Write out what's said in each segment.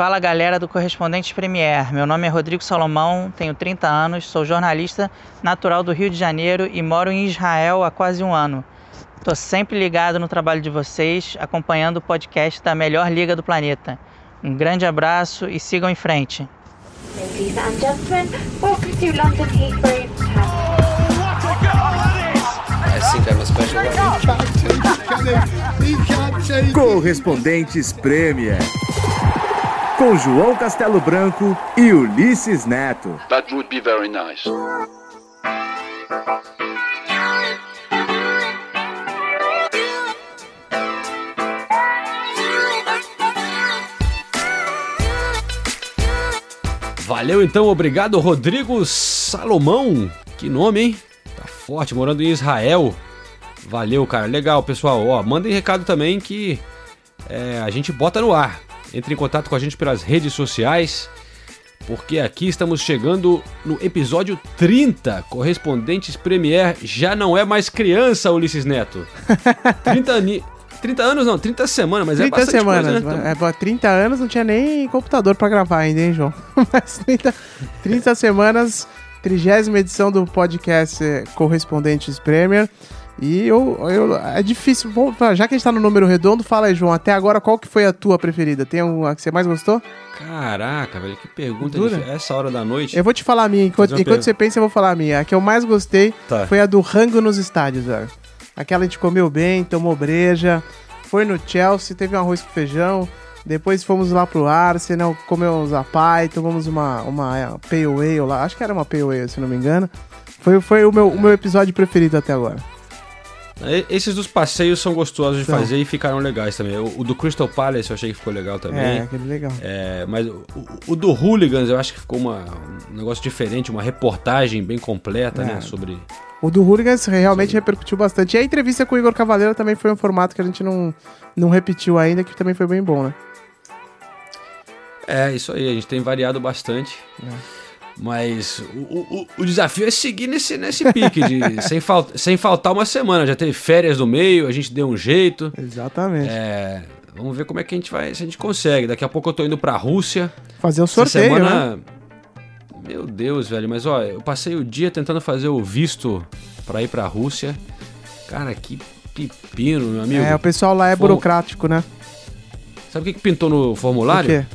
Fala galera do Correspondente Premier. Meu nome é Rodrigo Salomão, tenho 30 anos, sou jornalista natural do Rio de Janeiro e moro em Israel há quase um ano. Tô sempre ligado no trabalho de vocês, acompanhando o podcast da melhor liga do planeta. Um grande abraço e sigam em frente. Ladies and gentlemen, welcome to London Heathrow. I think I'm a special one. Correspondentes Premier. Com João Castelo Branco e Ulisses Neto. That would be very nice. Valeu então, obrigado Rodrigo Salomão. Que nome, hein? Tá forte, morando em Israel. Valeu, cara. Legal, pessoal. Ó, mandem recado também que é, a gente bota no ar. Entre em contato com a gente pelas redes sociais, porque aqui estamos chegando no episódio 30. Correspondentes Premier já não é mais criança, Ulisses Neto. 30 ani... 30 anos não, 30 semanas, mas 30 é bastante semanas. coisa, né? é, pô, 30 anos não tinha nem computador pra gravar ainda, hein, João? Mas 30, 30 semanas, trigésima edição do podcast eh, Correspondentes Premier. E eu, eu, é difícil. Bom, já que a gente tá no número redondo, fala aí, João. Até agora, qual que foi a tua preferida? Tem uma que você mais gostou? Caraca, velho, que pergunta Dura. difícil. Essa hora da noite. Eu vou te falar a minha. Enquanto, enquanto você pensa, eu vou falar a minha. A que eu mais gostei Tá. foi a do rango nos estádios, velho. Aquela a gente comeu bem, tomou breja, foi no Chelsea, teve um arroz com feijão. Depois fomos lá pro Arsenal, comemos a pai, tomamos uma, uma é, Pale Ale lá. Acho que era uma Pale Ale, se não me engano. Foi, foi o, meu, o meu episódio preferido até agora. Esses dos passeios são gostosos de São. fazer e ficaram legais também. O, o do Crystal Palace eu achei que ficou legal É, também. aquele legal. É, mas o, o do Hooligans eu acho que ficou uma, um negócio diferente, uma reportagem bem completa, É. né? Sobre. O do Hooligans realmente repercutiu bastante. E a entrevista com o Igor Cavaleiro também foi um formato que a gente não, não repetiu ainda, que também foi bem bom, né? É, isso aí, a gente tem variado bastante. Mas o, o, o desafio é seguir nesse, nesse pique, de, sem, fal, sem faltar uma semana. Já teve férias no meio, a gente deu um jeito. Exatamente. É, vamos ver como é que a gente vai, se a gente consegue. Daqui a pouco eu tô indo pra Rússia. Fazer o Essa sorteio, né? semana. Meu Deus, velho, mas ó, eu passei o dia tentando fazer o visto pra ir pra Rússia. Cara, que pepino, meu amigo. É, o pessoal lá é burocrático, né? Sabe o que, que pintou no O formulário? quê?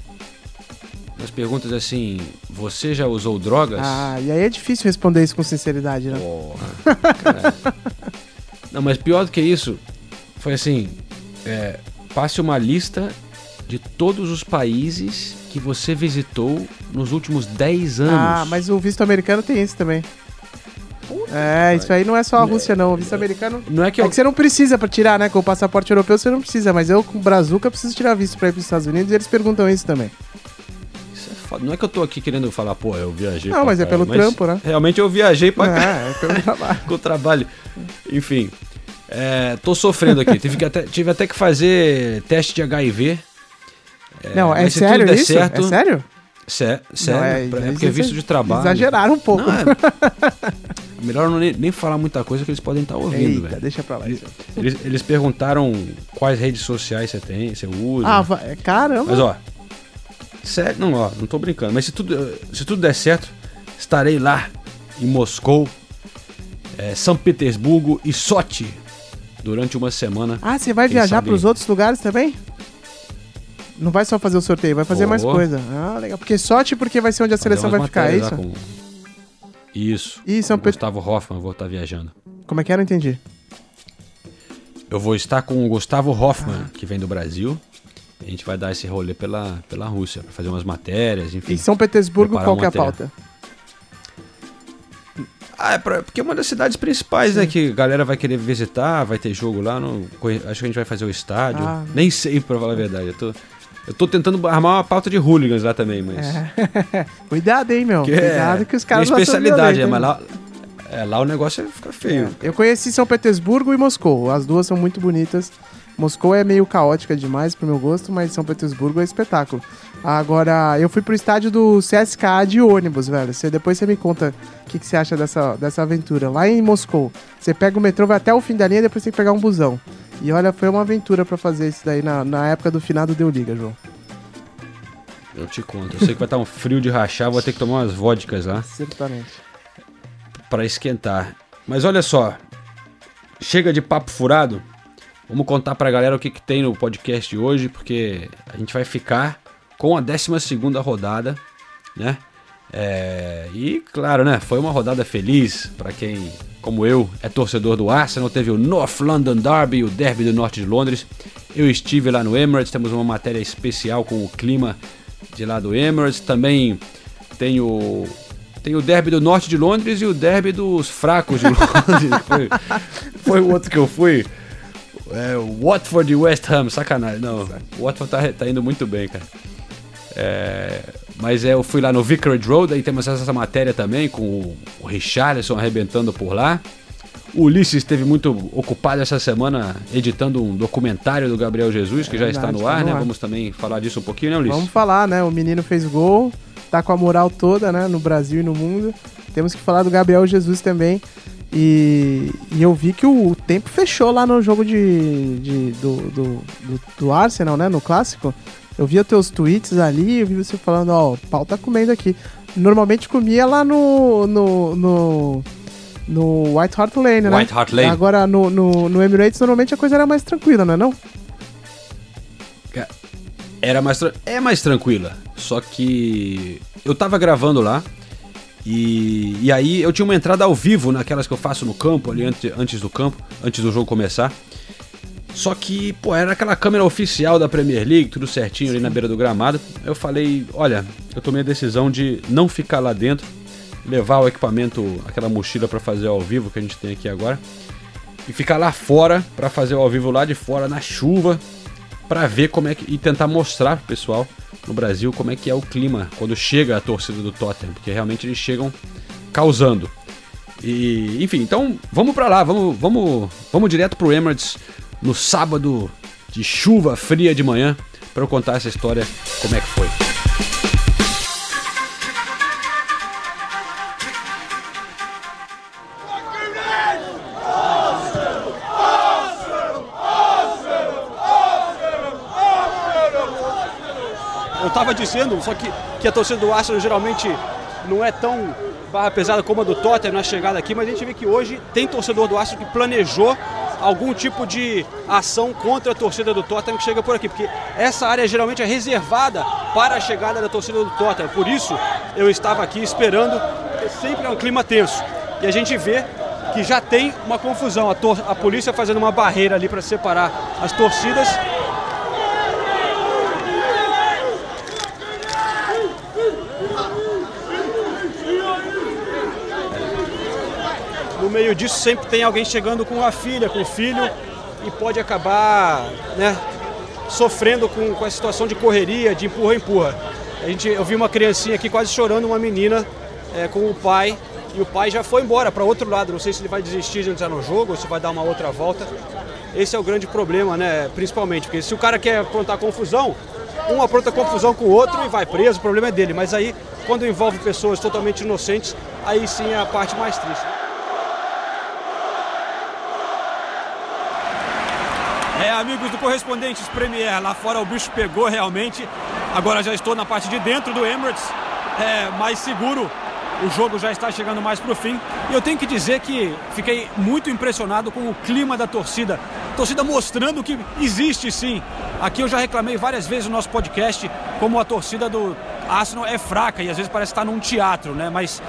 Nas perguntas assim: Você já usou drogas? Ah, e aí é difícil responder isso com sinceridade, né? Porra. Não, mas pior do que isso, foi assim: é, passe uma lista de todos os países que você visitou nos últimos 10 anos. Ah, mas o visto americano tem isso também. É, isso aí não é só a Rússia, não. O visto americano. Não é que É eu. que você não precisa pra tirar, né? Com o passaporte europeu você não precisa, mas eu com o Brazuca preciso tirar visto pra ir pros Estados Unidos e eles perguntam isso também. É. Não é que eu tô aqui querendo falar, pô, eu viajei. Não, mas é caralho, pelo trampo, né? Realmente eu viajei pra cá É, é pelo trabalho. com o trabalho. Enfim, é, tô sofrendo aqui. tive, que até, tive até que fazer teste de HIV. não, é mas se sério isso? certo- É sério? Sé, sério, Não, é- pra- é mas porque é visto é- de trabalho. Exageraram um pouco. Não, é, melhor não nem, nem falar muita coisa que eles podem estar ouvindo, Eita, velho. deixa pra lá. Eles, eles, eles perguntaram quais redes sociais você tem, você usa. Ah, va- caramba. Mas ó, sério, não, ó, não tô brincando, mas se tudo, se tudo der certo, estarei lá em Moscou, é, São Petersburgo e Sochi durante uma semana. Ah, você vai viajar sabe- pros outros lugares também? Não vai só fazer o sorteio, vai fazer Vou. mais coisa. Ah, legal. Porque sorte porque vai ser onde a seleção vai ficar, é isso? com- Isso. Ih, São Pet- Gustavo Hoffman, vou estar viajando. Como é que era? Não entendi. Eu vou estar com o Gustavo Hoffman, que vem do Brasil. A gente vai dar esse rolê pela, pela Rússia, pra fazer umas matérias, enfim. Em São Petersburgo, qual que é a pauta? Ah, é pra- porque é uma das cidades principais, né? Que a galera vai querer visitar, vai ter jogo lá. No, acho que a gente vai fazer o estádio. Ah. Nem sei, pra falar a verdade. Eu tô, eu tô tentando armar uma pauta de hooligans lá também, mas. É. Cuidado, hein, meu. que Cuidado que os caras lá especialidade, é, mas lá, é, lá o negócio fica feio. Eu conheci São Petersburgo e Moscou. As duas são muito bonitas. Moscou é meio caótica demais pro meu gosto, mas São Petersburgo é espetáculo. Agora, eu fui pro estádio do CSKA de ônibus, velho. Você, depois você me conta o que, que você acha dessa, dessa aventura. Lá em Moscou, você pega o metrô, vai até o fim da linha e depois tem que pegar um busão. E olha, foi uma aventura pra fazer isso daí na, na época do finado Deu Liga, João. Eu te conto. Eu sei que vai estar um frio de rachar, vou ter que tomar umas vodkas lá Certamente. para esquentar. Mas olha só, chega de papo furado. Vamos contar pra galera o que, que tem no podcast de hoje, porque a gente vai ficar com a 12 segunda rodada, né? É, e claro, né? Foi uma rodada feliz para quem, como eu, é torcedor do Arsenal. Teve o North London Derby, o Derby do Norte de Londres. Eu estive lá no Emirates, temos uma matéria especial com o clima de lá do Emirates. Também tem o tem o Derby do Norte de Londres e o Derby dos fracos de Londres. foi, foi o outro que eu fui. É, o Watford e West Ham, sacanagem. Não, o Watford tá, tá indo muito bem, cara. É, mas é, eu fui lá no Vicarage Road, aí temos essa matéria também com o, o Richarlison arrebentando por lá. O Ulisses esteve muito ocupado essa semana editando um documentário do Gabriel Jesus, que já está verdade, no ar, tá no né? ar. Vamos também falar disso um pouquinho, né, Ulisses? Vamos falar, né? O menino fez gol, tá com a moral toda, né? No Brasil e no mundo. Temos que falar do Gabriel Jesus também. E, e eu vi que o, tempo fechou lá no jogo de, de- do, do, do, do Arsenal, né? No clássico. Eu via teus tweets ali, eu vi você falando, ó, o pau tá comendo aqui. Normalmente comia lá no. no, no no White Hart Lane, né? White Hart Lane. Agora no, no, no Emirates normalmente a coisa era mais tranquila, não é não? Era mais é mais tranquila. Só que eu tava gravando lá e, e aí eu tinha uma entrada ao vivo naquelas que eu faço no campo ali antes, antes do campo, antes do jogo começar. Só que, pô, era aquela câmera oficial da Premier League, tudo certinho ali na beira do gramado. Eu falei, olha, eu tomei a decisão de não ficar lá dentro, levar o equipamento, aquela mochila pra fazer ao vivo que a gente tem aqui agora, e ficar lá fora pra fazer ao vivo lá de fora na chuva, Pra ver como é que e tentar mostrar pro pessoal no Brasil como é que é o clima quando chega a torcida do Tottenham, porque realmente eles chegam causando. E, enfim, então vamos pra lá, vamos, vamos, vamos direto pro Emirates no sábado de chuva fria de manhã pra eu contar essa história como é que foi. Eu tava dizendo, só que, que a torcida do Arsenal geralmente não é tão barra pesada como a do Tottenham na chegada aqui, mas a gente vê que hoje tem torcedor do Arsenal que planejou algum tipo de ação contra a torcida do Tottenham que chega por aqui, porque essa área geralmente é reservada para a chegada da torcida do Tottenham. Por isso eu estava aqui esperando, sempre é um clima tenso. E a gente vê que já tem uma confusão, a, a polícia fazendo uma barreira ali para separar as torcidas no meio disso sempre tem alguém chegando com a filha, com o filho e pode acabar né, sofrendo com, com a situação de correria, de empurra-empurra. A gente, eu vi uma criancinha aqui quase chorando, uma menina é, com o pai e o pai já foi embora para outro lado. Não sei se ele vai desistir de entrar no jogo ou se vai dar uma outra volta. Esse é o grande problema, né? Principalmente, porque se o cara quer aprontar confusão, um apronta confusão com o outro e vai preso, o problema é dele. Mas aí, quando envolve pessoas totalmente inocentes, aí sim é a parte mais triste. É, amigos do Correspondentes Premier, lá fora o bicho pegou realmente. Agora já estou na parte de dentro do Emirates, é, mais seguro. O jogo já está chegando mais para o fim. E eu tenho que dizer que fiquei muito impressionado com o clima da torcida. Torcida mostrando que existe sim. Aqui eu já reclamei várias vezes no nosso podcast como a torcida do Arsenal é fraca e às vezes parece estar num teatro, né? Mas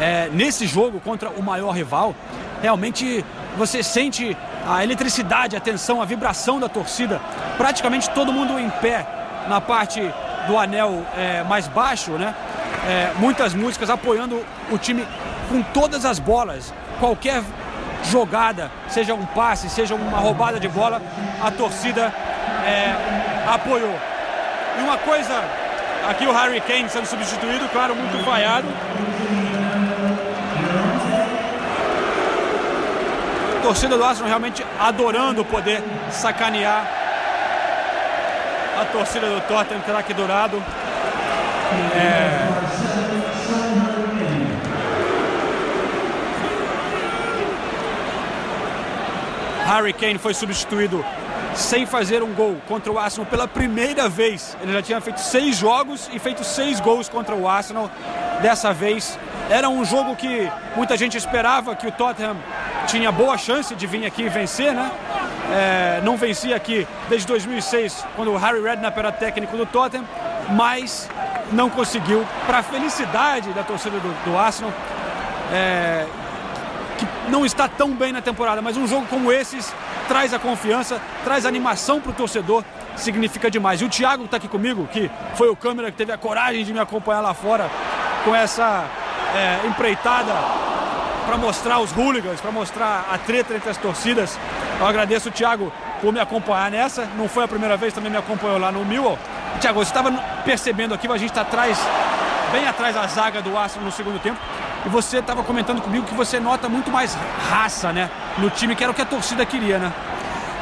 é, nesse jogo contra o maior rival, realmente você sente a eletricidade, a tensão, a vibração da torcida. Praticamente todo mundo em pé na parte do anel é, mais baixo, né? É, muitas músicas apoiando o time com todas as bolas. Qualquer jogada, seja um passe, seja uma roubada de bola, a torcida é, apoiou. E uma coisa, aqui o Harry Kane sendo substituído, claro, muito vaiado. Torcida do Arsenal realmente adorando poder sacanear a torcida do Tottenham que está aqui do lado. É... Harry Kane foi substituído sem fazer um gol contra o Arsenal pela primeira vez. Ele já tinha feito seis jogos e feito seis gols contra o Arsenal. Dessa vez era um jogo que muita gente esperava que o Tottenham tinha boa chance de vir aqui e vencer, né? É, não vencia aqui desde 2006, quando o Harry Redknapp era técnico do Tottenham, mas não conseguiu, para a felicidade da torcida do, do Arsenal, é, que não está tão bem na temporada, mas um jogo como esses traz a confiança, traz animação para o torcedor, significa demais. E o Thiago está aqui comigo, que foi o câmera que teve a coragem de me acompanhar lá fora com essa é, empreitada para mostrar os hooligans, para mostrar a treta entre as torcidas. Eu agradeço o Thiago por me acompanhar nessa. Não foi a primeira vez, também me acompanhou lá no Millwall. Thiago, você estava percebendo aqui, a gente está atrás, bem atrás da zaga do Arsenal no segundo tempo. E você estava comentando comigo que você nota muito mais raça, né? No time, que era o que a torcida queria, né?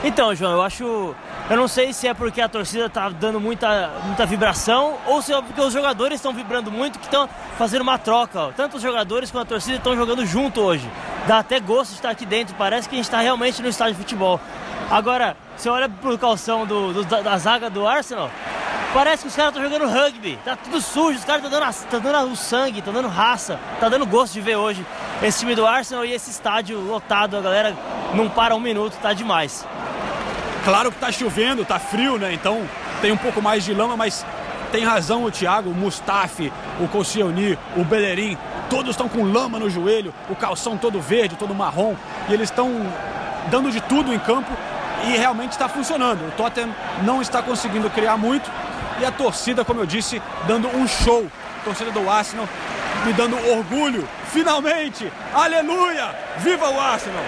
Então, João, eu acho. Eu não sei se é porque a torcida tá dando muita, muita vibração ou se é porque os jogadores estão vibrando muito, que estão fazendo uma troca. Ó. Tanto os jogadores quanto a torcida estão jogando junto hoje. Dá até gosto de estar aqui dentro, parece que a gente está realmente no estádio de futebol. Agora, você olha pro calção do, do, da, da zaga do Arsenal, Parece que os caras estão jogando rugby. Tá tudo sujo, os caras estão dando, tá dando o sangue, estão dando raça. Tá dando gosto de ver hoje esse time do Arsenal e esse estádio lotado. A galera não para um minuto, tá demais. Claro que tá chovendo, tá frio, né? Então tem um pouco mais de lama, mas tem razão o Thiago, o Mustafi, o Koscielny, o Bellerin. Todos estão com lama no joelho, o calção todo verde, todo marrom. E eles estão dando de tudo em campo e realmente está funcionando. O Tottenham não está conseguindo criar muito, e a torcida, como eu disse, dando um show. A torcida do Arsenal me dando orgulho. Finalmente! Aleluia! Viva o Arsenal!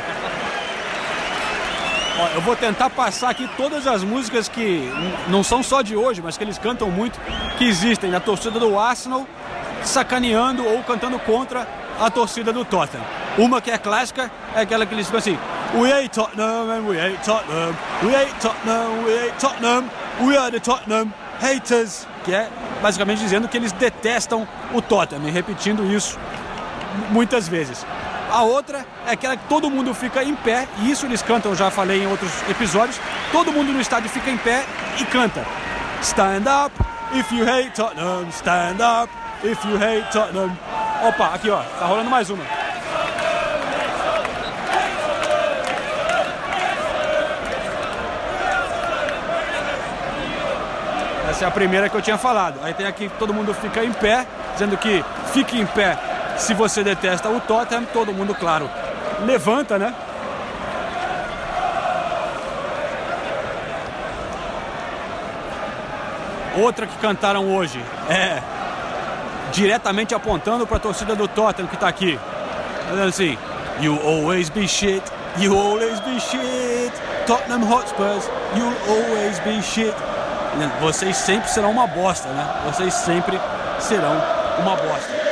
Eu vou tentar passar aqui todas as músicas que não são só de hoje, mas que eles cantam muito, que existem na torcida do Arsenal, sacaneando ou cantando contra a torcida do Tottenham. Uma que é clássica é aquela que eles ficam assim: We hate Tottenham and we hate Tottenham, we hate Tottenham, we hate Tottenham, we are the Tottenham haters, que é basicamente dizendo que eles detestam o Tottenham, repetindo isso muitas vezes. A outra é aquela que todo mundo fica em pé, e isso eles cantam, já falei em outros episódios. Todo mundo no estádio fica em pé e canta. Stand up if you hate Tottenham, stand up if you hate Tottenham. Opa, aqui ó, tá rolando mais uma. Essa é a primeira que eu tinha falado. Aí tem aqui todo mundo fica em pé, dizendo que fique em pé se você detesta o Tottenham. Todo mundo, claro, levanta, né? Outra que cantaram hoje é diretamente apontando para a torcida do Tottenham que está aqui. Dizendo assim: You always be shit, you always be shit. Tottenham Hotspurs, you'll always be shit vocês sempre serão uma bosta, né? Vocês sempre serão uma bosta.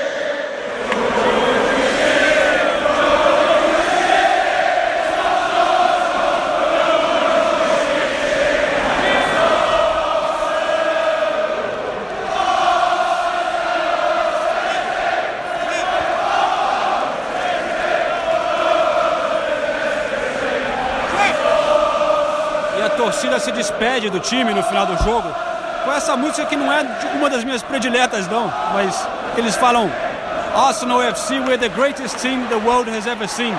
Torcida se despede do time no final do jogo com essa música que não é uma das minhas prediletas, não, mas eles falam Arsenal FC, we're the greatest team the world has ever seen.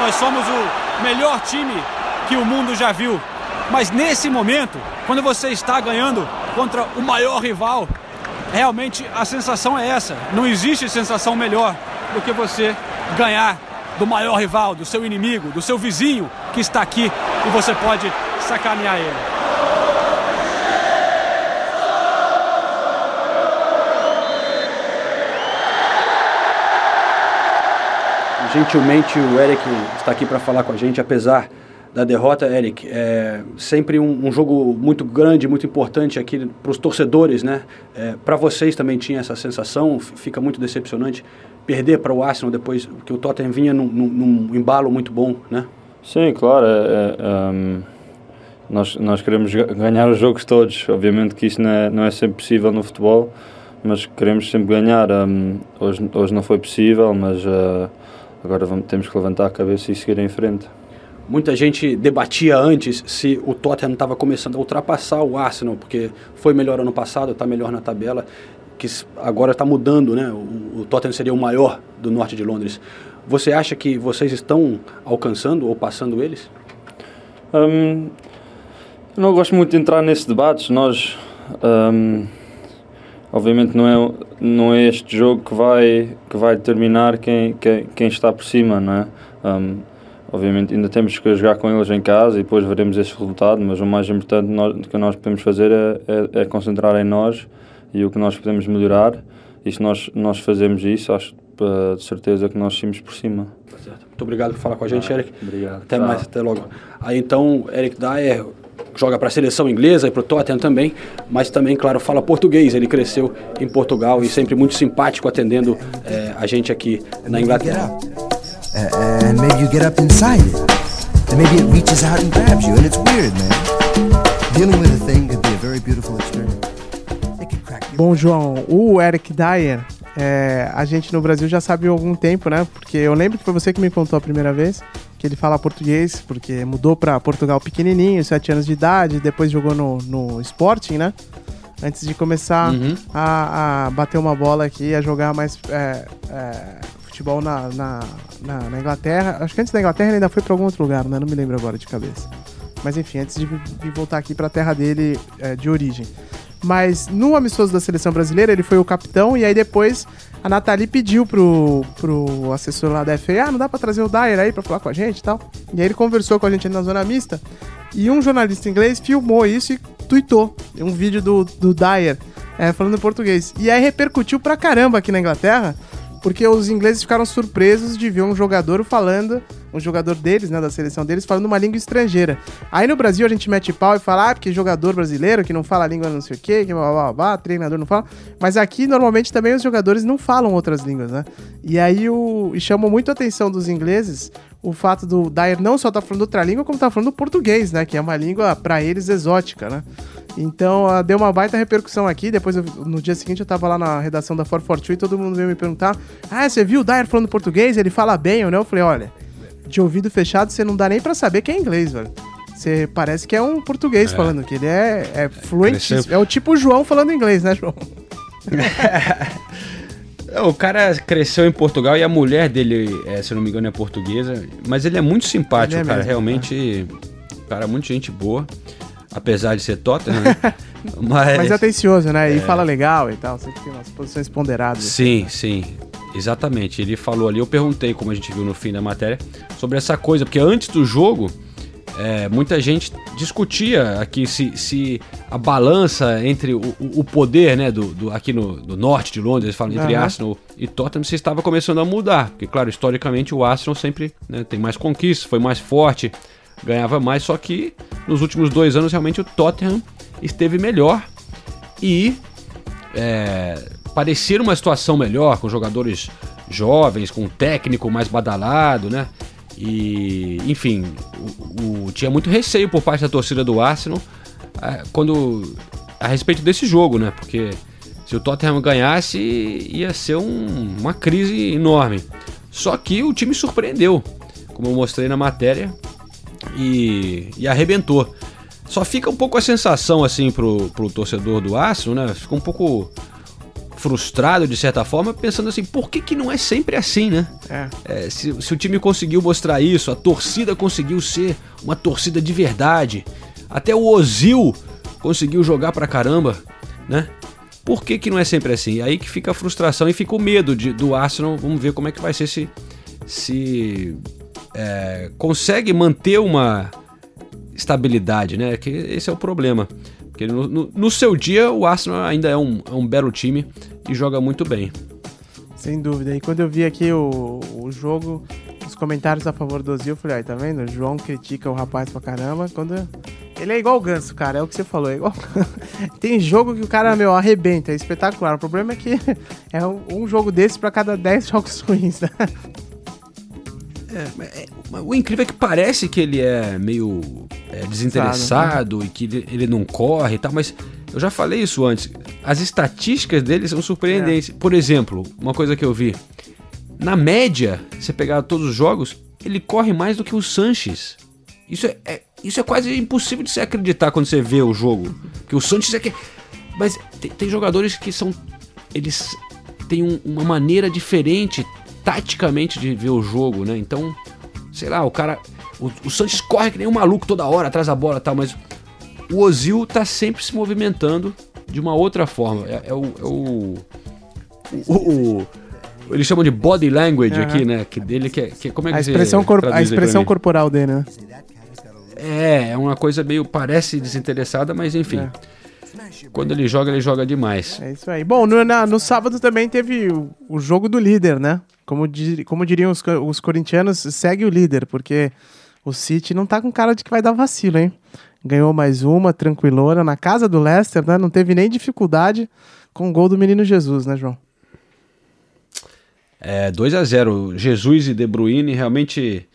Nós somos o melhor time que o mundo já viu. Mas nesse momento, quando você está ganhando contra o maior rival, realmente a sensação é essa. Não existe sensação melhor do que você ganhar do maior rival, do seu inimigo, do seu vizinho que está aqui e você pode sacanear ele. Gentilmente o Eric está aqui para falar com a gente, apesar da derrota, Eric. É sempre um, um jogo muito grande, muito importante aqui para os torcedores, né? É, para vocês também tinha essa sensação, fica muito decepcionante perder para o Arsenal depois que o Tottenham vinha num, num, num embalo muito bom, né? Sim, claro. É, é, um nós, nós queremos ganhar os jogos todos. Obviamente que isso não é, não é sempre possível no futebol, mas queremos sempre ganhar. Um, hoje, hoje não foi possível, mas uh, agora vamos, temos que levantar a cabeça e seguir em frente. Muita gente debatia antes se o Tottenham estava começando a ultrapassar o Arsenal, porque foi melhor ano passado, está melhor na tabela, que agora está mudando, né? O, o Tottenham seria o maior do norte de Londres. Você acha que vocês estão alcançando ou passando eles? Eu não gosto muito de entrar nesses debates. Nós, hum, obviamente, não é, não é este jogo que vai, que vai determinar quem, quem, quem está por cima, não é? Hum, obviamente, ainda temos que jogar com eles em casa e depois veremos esse resultado, mas o mais importante nós, que nós podemos fazer é, é, é concentrar em nós e o que nós podemos melhorar. E se nós, nós fazemos isso, acho eh, de certeza que nós saímos por cima. Muito obrigado por falar com a gente, Eric. Obrigado. Até mais, até logo. Aí então, Eric Dyer joga para a seleção inglesa e para o Tottenham também, mas também, claro, fala português. Ele cresceu em Portugal e sempre muito simpático atendendo eh, a gente aqui na Inglaterra. And maybe you get up inside it. And maybe it reaches out and grabs you, and it's weird, man. Dealing with a thing could be a very beautiful experience. It could crack you. Bom, João, o Eric Dyer, é, a gente no Brasil já sabe há algum tempo, né? Porque eu lembro que foi você que me contou a primeira vez que ele fala português, porque mudou pra Portugal pequenininho, 7 anos de idade, depois jogou no, no Sporting, né? Antes de começar Uhum. a, a bater uma bola aqui, a jogar mais é, é, futebol na, na, na, na Inglaterra. Acho que antes da Inglaterra ele ainda foi pra algum outro lugar, né? Não me lembro agora de cabeça. Mas enfim, antes de, de voltar aqui pra terra dele é, de origem. Mas no amistoso da seleção brasileira, ele foi o capitão, e aí depois a Nathalie pediu pro, pro assessor lá da FA, ah, não dá pra trazer o Dyer aí pra falar com a gente e tal. E aí ele conversou com a gente na zona mista, e um jornalista inglês filmou isso e tweetou um vídeo do, do Dyer é, falando português. E aí repercutiu pra caramba aqui na Inglaterra, porque os ingleses ficaram surpresos de ver um jogador falando, um jogador deles, né, da seleção deles, falando uma língua estrangeira. Aí no Brasil a gente mete pau e fala, ah, porque jogador brasileiro que não fala a língua não sei o quê, que blá, blá, blá, treinador não fala. Mas aqui normalmente também os jogadores não falam outras línguas, né? E aí o, e chamou muito a atenção dos ingleses o fato do Dyer não só tá falando outra língua, como tá falando português, né? Que é uma língua pra eles exótica, né? Então, ah, deu uma baita repercussão aqui. Depois, eu- no dia seguinte, eu tava lá na redação da 442 e todo mundo veio me perguntar: Ah, você viu o Dyer falando português? Ele fala bem ou não? Eu falei: Olha, de ouvido fechado, você não dá nem pra saber que é inglês, velho. Você parece que é um português É. falando, que ele é, é fluente. É o tipo João falando inglês, né, João? É, O cara cresceu em Portugal e a mulher dele, é, se não me engano, é portuguesa. Mas ele é muito simpático, é cara. mesmo, Realmente, cara, muito gente boa. Apesar de ser Tottenham, né? Mas, Mas é atencioso, né? E É. fala legal e tal. Sempre tem umas posições ponderadas. Sim, sim. Exatamente. Ele falou ali, eu perguntei, como a gente viu no fim da matéria, sobre essa coisa, porque antes do jogo, é, muita gente discutia aqui se, se a balança entre o, o poder, né, do, do- aqui no do norte de Londres, eles falam entre Aham. Arsenal e Tottenham, se estava começando a mudar. Porque, claro, historicamente o Arsenal sempre né, tem mais conquistas, foi mais forte, ganhava mais, só que nos últimos dois anos realmente o Tottenham esteve melhor e é, parecer uma situação melhor, com jogadores jovens, com um técnico mais badalado, né? E, enfim, o, o- tinha muito receio por parte da torcida do Arsenal ah, quando a respeito desse jogo, né? Porque se o Tottenham ganhasse, ia ser um- uma crise enorme. Só que o time surpreendeu, como eu mostrei na matéria, e, e arrebentou. Só fica um pouco a sensação, assim, pro, pro torcedor do Arsenal, né? Fica um pouco frustrado, de certa forma, pensando assim, por que, que não é sempre assim, né? É. É, se, se o time conseguiu mostrar isso, a torcida conseguiu ser uma torcida de verdade, até o Ozil conseguiu jogar pra caramba, né? Por que, que não é sempre assim? Aí que fica a frustração e fica o medo de, do Arsenal. Vamos ver como é que vai ser se, se é, consegue manter uma estabilidade, né? Que esse é o problema. Porque no, no- no seu dia o Arsenal ainda é um, é um belo time e joga muito bem. Sem dúvida. E quando eu vi aqui o, o jogo, os comentários a favor do Ozil, eu falei, ai, tá vendo? O João critica o rapaz pra caramba. Quando... Ele é igual o Ganso, cara, é o que você falou. É igual... Tem jogo que o cara, meu, arrebenta, é espetacular. O problema é que é um, jogo desse pra cada 10 jogos ruins, né? Mas O incrível é que parece que ele é meio é, desinteressado e que ele, ele não corre e tal, mas eu já falei isso antes. As estatísticas dele são surpreendentes. Por exemplo, uma coisa que eu vi: na média, você pegar todos os jogos, ele corre mais do que o Sanches. Isso é, é- isso é quase impossível de se acreditar quando você vê o jogo. Que o Santos é que. Mas tem, tem jogadores que são. Eles têm um- uma maneira diferente, taticamente, de ver o jogo, né? Então, sei lá, o cara. O, o Santos corre que nem um maluco toda hora atrás da bola e tal, mas o Ozil tá sempre se movimentando de uma outra forma. É, é o. É o, o, o- eles chamam de body language Aham. aqui, né? Que dele que é. Que, como é que A expressão, corp- a expressão corporal dele, né? É, é uma coisa meio. parece desinteressada, mas enfim. Quando ele joga, ele joga demais. É isso aí. Bom, no, na- no sábado também teve o, o jogo do líder, né? Como, di- como diriam os, os corintianos, segue o líder, porque o City não tá com cara de que vai dar vacilo, hein? Ganhou mais uma, tranquilona, na casa do Leicester, né? Não teve nem dificuldade com o gol do menino Jesus, né, João? É 2 a 0 Jesus e De Bruyne, realmente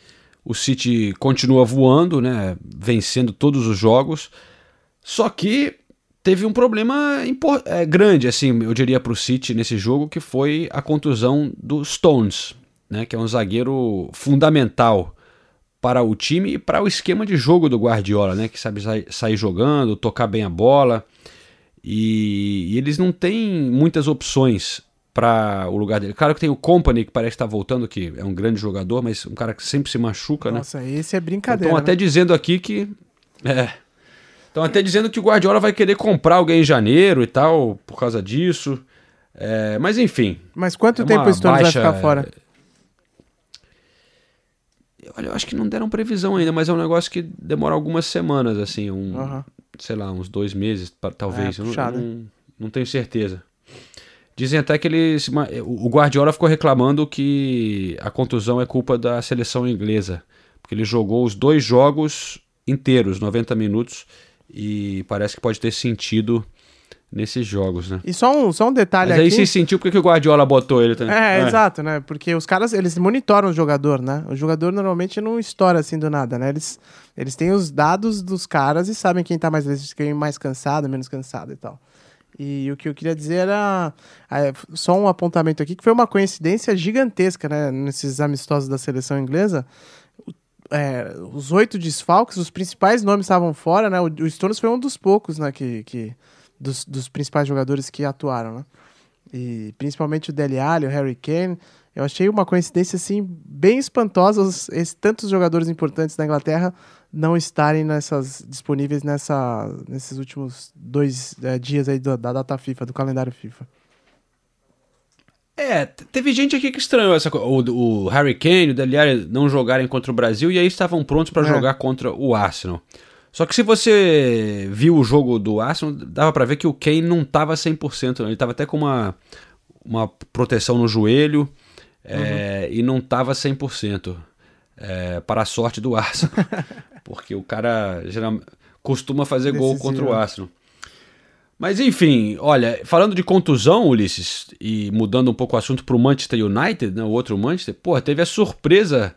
o City continua voando, né? Vencendo todos os jogos. Só que teve um problema é, grande, assim, eu diria, para o City nesse jogo, que foi a contusão do Stones, né? Que é um zagueiro fundamental para o time e para o esquema de jogo do Guardiola, né? Que sabe sai- sair jogando, tocar bem a bola. E, e eles não têm muitas opções para o lugar dele. Claro que tem o Company, que parece estar voltando, que é um grande jogador, mas um cara que sempre se machuca, né? Nossa, esse é brincadeira. Estão até né? dizendo aqui que. É. Estão até dizendo que o Guardiola vai querer comprar alguém em janeiro e tal, por causa disso. É, mas enfim. Mas quanto é tempo o Stones vai baixa- ficar fora? Olha, eu acho que não deram previsão ainda, mas é um negócio que demora algumas semanas, assim, um, Aham. sei lá, uns dois meses, talvez. É, eu não, não, não tenho certeza. Dizem até que ele. O Guardiola ficou reclamando que a contusão é culpa da seleção inglesa. Porque ele jogou os dois jogos inteiros, 90 minutos, e parece que pode ter sentido nesses jogos, né? E só um, só um detalhe Mas aí aqui. se sentiu porque que o Guardiola botou ele também. É, exato, né? Porque os caras, eles monitoram o jogador, né? O jogador normalmente não estoura assim do nada, né? Eles, eles têm os dados dos caras e sabem quem tá mais, quem é mais cansado, menos cansado e tal. E o que eu queria dizer era é, só um apontamento aqui, que foi uma coincidência gigantesca, né? Nesses amistosos da seleção inglesa. É, os oito desfalques, os principais nomes estavam fora, né? O, Stones foi um dos poucos, né? Que, que, dos, dos principais jogadores que atuaram, né? E principalmente o Dele Alli, o Harry Kane. Eu achei uma coincidência, assim, bem espantosa os, esse- tantos jogadores importantes da Inglaterra não estarem nessas, disponíveis nessa, nesses últimos dois eh, dias aí da data FIFA, do calendário FIFA. É, teve gente aqui que estranhou essa coisa. O, o Harry Kane, o Dele Alli não jogarem contra o Brasil e aí estavam prontos para É. jogar contra o Arsenal. Só que se você viu o jogo do Arsenal, dava para ver que o Kane não tava 100%, né? ele tava até com uma, uma proteção no joelho é, e não tava 100%. É, para a sorte do Arsenal. Porque o cara geral, costuma fazer gol Decisivo. contra o Arsenal. Mas enfim, olha, falando de contusão, Ulisses, e mudando um pouco o assunto para o Manchester United, né, o outro Manchester, pô, teve a surpresa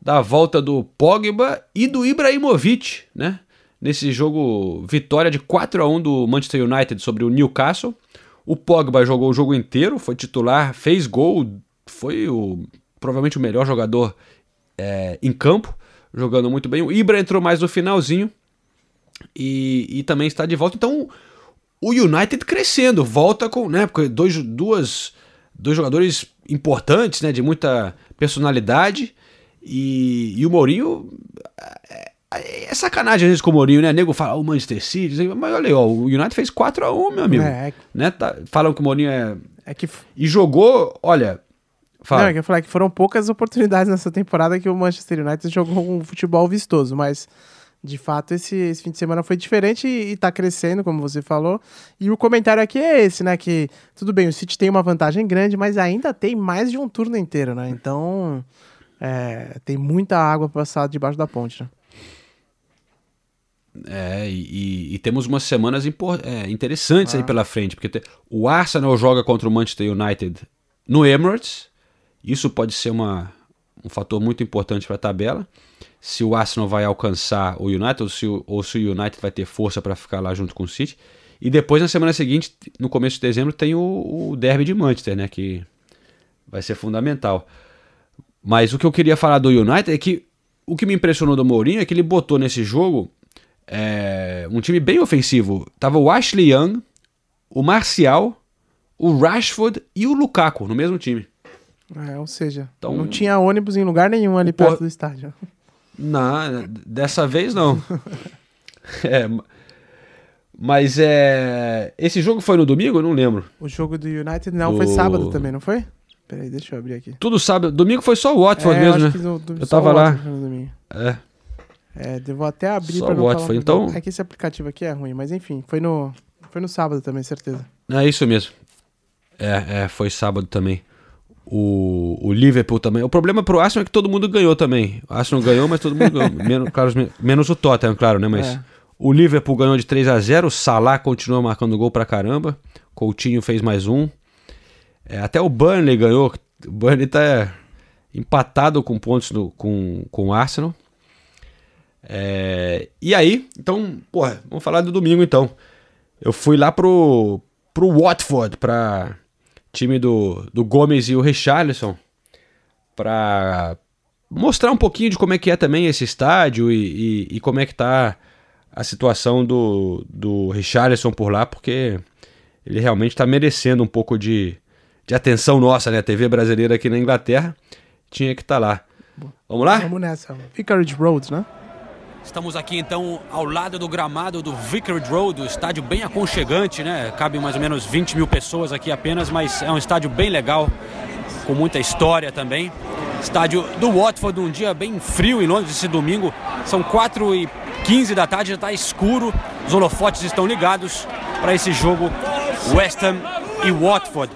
da volta do Pogba e do Ibrahimovic, né? Nesse jogo, vitória de 4 a 1 do Manchester United sobre o Newcastle. O Pogba jogou o jogo inteiro, foi titular, fez gol, foi o, provavelmente o melhor jogador é, em campo, jogando muito bem. O Ibra entrou mais no finalzinho e, e também está de volta. Então, o United crescendo, volta com, né, porque dois, duas, dois jogadores importantes, né, de muita personalidade, e, e o Mourinho, é, é sacanagem às vezes com o Mourinho, né, nego fala, "Ah, o Manchester City, mas olha aí, ó, o United fez 4 a 1 meu amigo, É. né, tá- falam que o Mourinho é... É que, E jogou, olha, fala... não, é eu falei que foram poucas oportunidades nessa temporada que o Manchester United jogou um futebol vistoso, mas de fato esse, esse fim de semana foi diferente e, e tá crescendo, como você falou. E o comentário aqui é esse, né? Que tudo bem, o City tem uma vantagem grande, mas ainda tem mais de um turno inteiro, né? Então é, tem muita água pra passar debaixo da ponte, né? É, e, e- temos umas semanas é, interessantes aí pela frente, porque te- o Arsenal joga contra o Manchester United no Emirates. Isso pode ser uma, um fator muito importante para a tabela. Se o Arsenal vai alcançar o United ou se o, ou se o United vai ter força para ficar lá junto com o City. E depois, na semana seguinte, no começo de dezembro, tem o, o Derby de Manchester, né? Que vai ser fundamental. Mas o que eu queria falar do United é que o que me impressionou do Mourinho é que ele botou nesse jogo é, um time bem ofensivo. Tava o Ashley Young, o Marcial, o Rashford e o Lukaku no mesmo time. É, ou seja, Então- não tinha ônibus em lugar nenhum ali perto do estádio. Não, dessa vez não. É, ma- mas é. Esse jogo foi no domingo? Eu não lembro. O jogo do United não foi sábado também, não foi? Peraí, deixa eu abrir aqui. Tudo sábado. Domingo foi só o Watford É, mesmo, né? no- do- eu tava lá. É. É, eu vou até abrir Só pra o Watford, então-. É que esse aplicativo aqui é ruim, mas enfim, foi no, foi no sábado também, certeza. É isso mesmo. É, é, foi sábado também. O, o Liverpool também. O problema pro Arsenal é que todo mundo ganhou também. O Arsenal ganhou, mas todo mundo ganhou. menos, claro, men- menos o Tottenham, claro, né? Mas É. o Liverpool ganhou de 3 a 0 O Salah continua marcando gol pra caramba. Coutinho fez mais um. É, até o Burnley ganhou. O Burnley tá empatado com pontos no- com, com o Arsenal. É, e aí, então, porra, vamos falar do domingo então. Eu fui lá pro, pro Watford, pra time do, do Gomes e o Richarlison, pra mostrar um pouquinho de como é que é também esse estádio e, e, e como é que tá a situação do, do Richarlison por lá, porque ele realmente tá merecendo um pouco de, de atenção nossa, né? A TV brasileira aqui na Inglaterra tinha que estar lá. Vamos lá? Vamos nessa. Vicarage Road, né? Estamos aqui então ao lado do gramado do Vicarage Road, o estádio bem aconchegante, né? Cabe mais ou menos 20 mil pessoas aqui apenas, mas é um estádio bem legal, com muita história também. Estádio do Watford, um dia bem frio em Londres esse domingo. São 4 e 15 da tarde, já está escuro. Os holofotes estão ligados para esse jogo West Ham e Watford.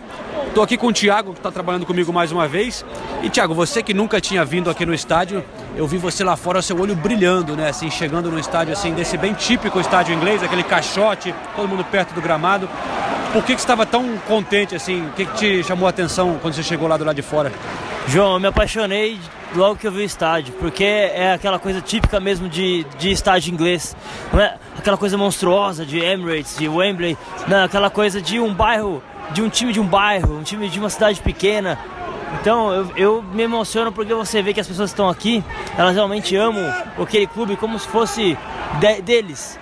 Estou aqui com o Thiago, que está trabalhando comigo mais uma vez. E Thiago, você que nunca tinha vindo aqui no estádio, eu vi você lá fora, seu olho brilhando, né? Assim, chegando no estádio assim, desse bem típico estádio inglês, aquele caixote, todo mundo perto do gramado. Por que, que você estava tão contente assim? O que, que te chamou a atenção quando você chegou lá do lado de fora? João, eu me apaixonei logo que eu vi o estádio, porque é aquela coisa típica mesmo de, de estádio inglês. Não é aquela coisa monstruosa de Emirates, de Wembley, não, aquela coisa de um bairro, de um time de um bairro, um time de uma cidade pequena. Então eu, eu me emociono porque você vê que as pessoas estão aqui, elas realmente amam aquele clube como se fosse de- deles.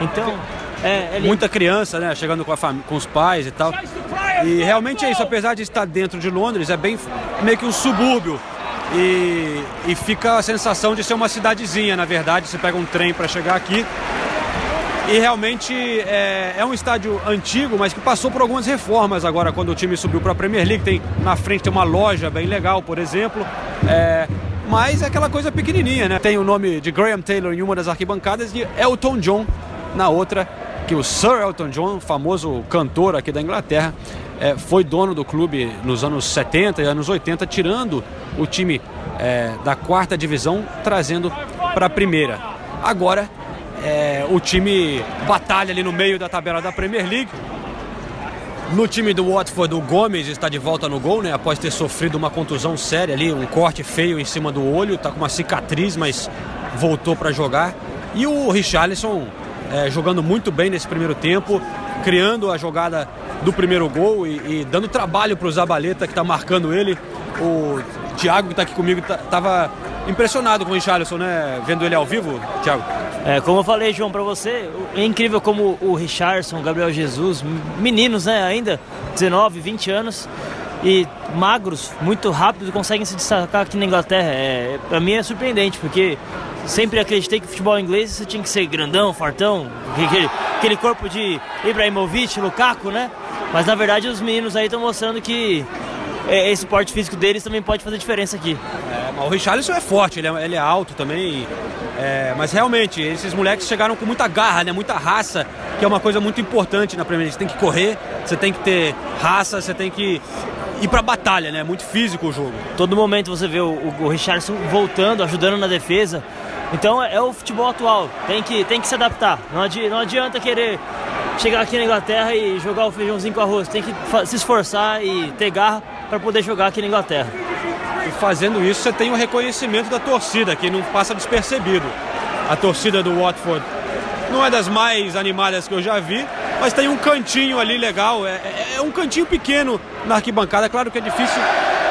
Então, é, é. Muita criança, né? Chegando com, a fam- com os pais e tal. E realmente é isso, apesar de estar dentro de Londres, é bem meio que um subúrbio. E, e fica a sensação de ser uma cidadezinha, na verdade. Você pega um trem para chegar aqui. E realmente é, é um estádio antigo, mas que passou por algumas reformas agora, quando o time subiu para a Premier League. Tem, na frente tem uma loja bem legal, por exemplo. É, mas é aquela coisa pequenininha, né? Tem o nome de Graham Taylor em uma das arquibancadas e Elton John na outra, que o Sir Elton John, famoso cantor aqui da Inglaterra, é, foi dono do clube nos anos 70 e anos 80, tirando o time é, da quarta divisão, trazendo para a primeira. Agora é, o time batalha ali no meio da tabela da Premier League. No time do Watford, o Gomes está de volta no gol, né? Após ter sofrido uma contusão séria ali, um corte feio em cima do olho, tá com uma cicatriz, mas voltou para jogar. E o Richarlison é, jogando muito bem nesse primeiro tempo, criando a jogada do primeiro gol e, e dando trabalho para o Zabaleta que está marcando ele. O Thiago que está aqui comigo tá- tava impressionado com o Richarlison, né? Vendo ele ao vivo, Thiago. É, como eu falei, João, pra você, é incrível como o Richardson, o Gabriel Jesus, meninos, né, ainda, 19, 20 anos, e magros, muito rápidos, conseguem se destacar aqui na Inglaterra. É, pra mim é surpreendente, porque sempre acreditei que o futebol inglês você tinha que ser grandão, fartão, aquele, aquele corpo de Ibrahimovic, Lukaku, né? Mas na verdade os meninos aí estão mostrando que esse porte físico deles também pode fazer diferença aqui. É, o Richarlison é forte, ele é, ele é alto também. é, mas realmente, esses moleques chegaram com muita garra, né? Muita raça, que é uma coisa muito importante na Premier League. Você tem que correr, você tem que ter raça, você tem que ir pra batalha, né? Muito físico o jogo. Todo momento você vê o, o, Richardson voltando, ajudando na defesa. Então é, é o futebol atual, tem que, tem que se adaptar. Não, não adianta querer chegar aqui na Inglaterra e jogar o feijãozinho com arroz. Tem que se esforçar e ter garra para poder jogar aqui na Inglaterra. E fazendo isso, você tem o reconhecimento da torcida, que não passa despercebido. A torcida do Watford não é das mais animadas que eu já vi, mas tem um cantinho ali legal. É, é- é um cantinho pequeno na arquibancada. Claro que é difícil,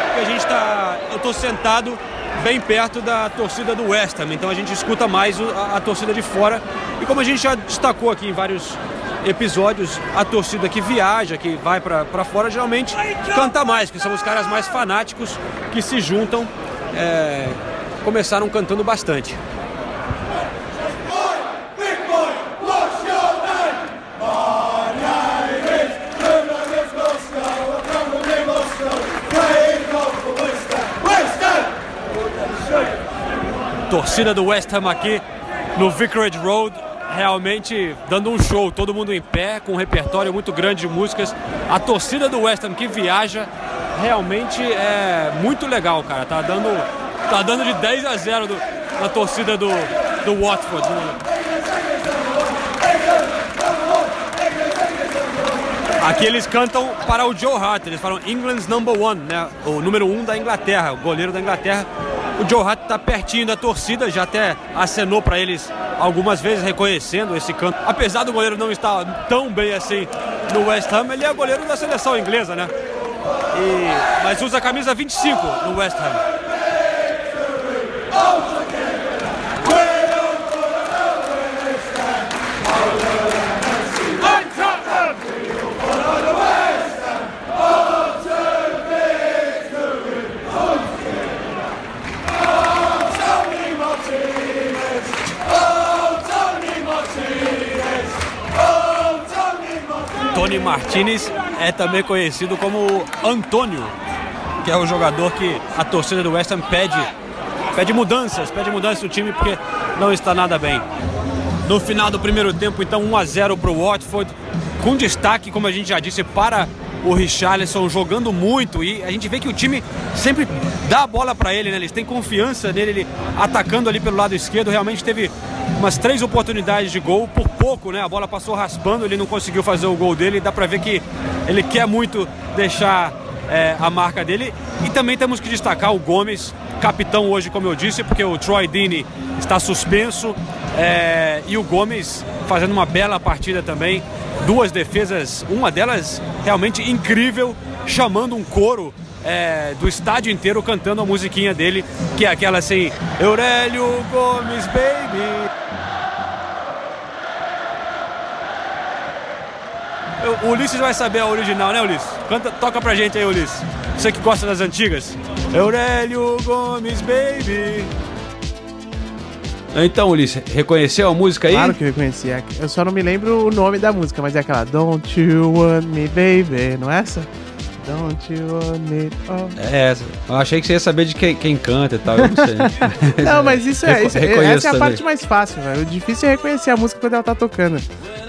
porque a gente tá. Eu tô sentado bem perto da torcida do West Ham, então a gente escuta mais a, a torcida de fora. E como a gente já destacou aqui em vários episódios, a torcida que viaja, que vai pra fora, geralmente canta mais, que são os caras mais fanáticos que se juntam. é, começaram cantando bastante. torcida do West Ham aqui no Vicarage Road, realmente dando um show, todo mundo em pé, com um repertório muito grande de músicas. A torcida do West Ham que viaja realmente é muito legal, cara. Tá dando, tá dando de 10 a 0 do, na torcida do, do Watford. né? Aqui eles cantam para o Joe Hart, eles falam England's number one, né? O número um da Inglaterra, o goleiro da Inglaterra. O Joe Hart está pertinho da torcida, já até acenou para eles algumas vezes, reconhecendo esse canto. Apesar do goleiro não estar tão bem assim no West Ham, ele é goleiro da seleção inglesa, né? E- mas usa a camisa 25 no West Ham. Martinez é também conhecido como Antônio, que é o jogador que a torcida do West Ham pede, pede mudanças, pede mudanças no time porque não está nada bem. No final do primeiro tempo, então 1 a 0 para o Watford, com destaque, como a gente já disse, para o Richarlison jogando muito e a gente vê que o time sempre dá a bola para ele, né? Eles têm confiança nele, ele atacando ali pelo lado esquerdo, realmente teve umas três oportunidades de gol, por pouco, né? A bola passou raspando, ele não conseguiu fazer o gol dele, dá para ver que ele quer muito deixar é, a marca dele. E também temos que destacar o Gomes, capitão hoje, como eu disse, porque o Troy Deeney está suspenso é, e o Gomes fazendo uma bela partida também. Duas defesas, uma delas realmente incrível, chamando um coro é, do estádio inteiro cantando a musiquinha dele, que é aquela assim, Aurélio Gomes, baby. O Ulisses vai saber a original, né, Ulisses? Canta, toca pra gente aí, Ulisses. Você que gosta das antigas. Aurélio Gomes, baby. Então, Ulisses, reconheceu a música aí? Claro que eu reconheci. é- Eu só não me lembro o nome da música, mas é aquela Don't You Want Me Baby, não é essa? Don't You Want Me oh. É essa. Eu achei que você ia saber de quem, quem canta e tal, eu não sei. Não, mas isso é, Reco- isso é- essa é a também. parte mais fácil, velho. O difícil é reconhecer a música quando ela tá tocando.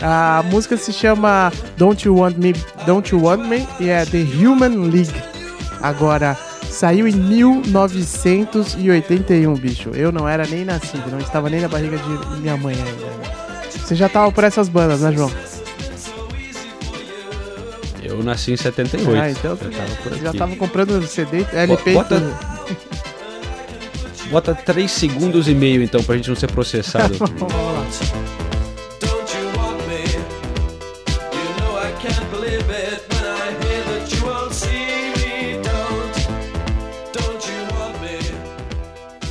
A música se chama Don't You Want Me, Don't You Want Me e é The Human League. Agora, saiu em 1981, bicho. Eu não era nem nascido, não estava nem na barriga de minha mãe ainda. Você já tava por essas bandas, né, João? Eu nasci em 78. Ah, então eu tava por você já aqui. tava comprando CD, LP Bota-. Bota 3 segundos e meio, então, pra gente não ser processado. Don't you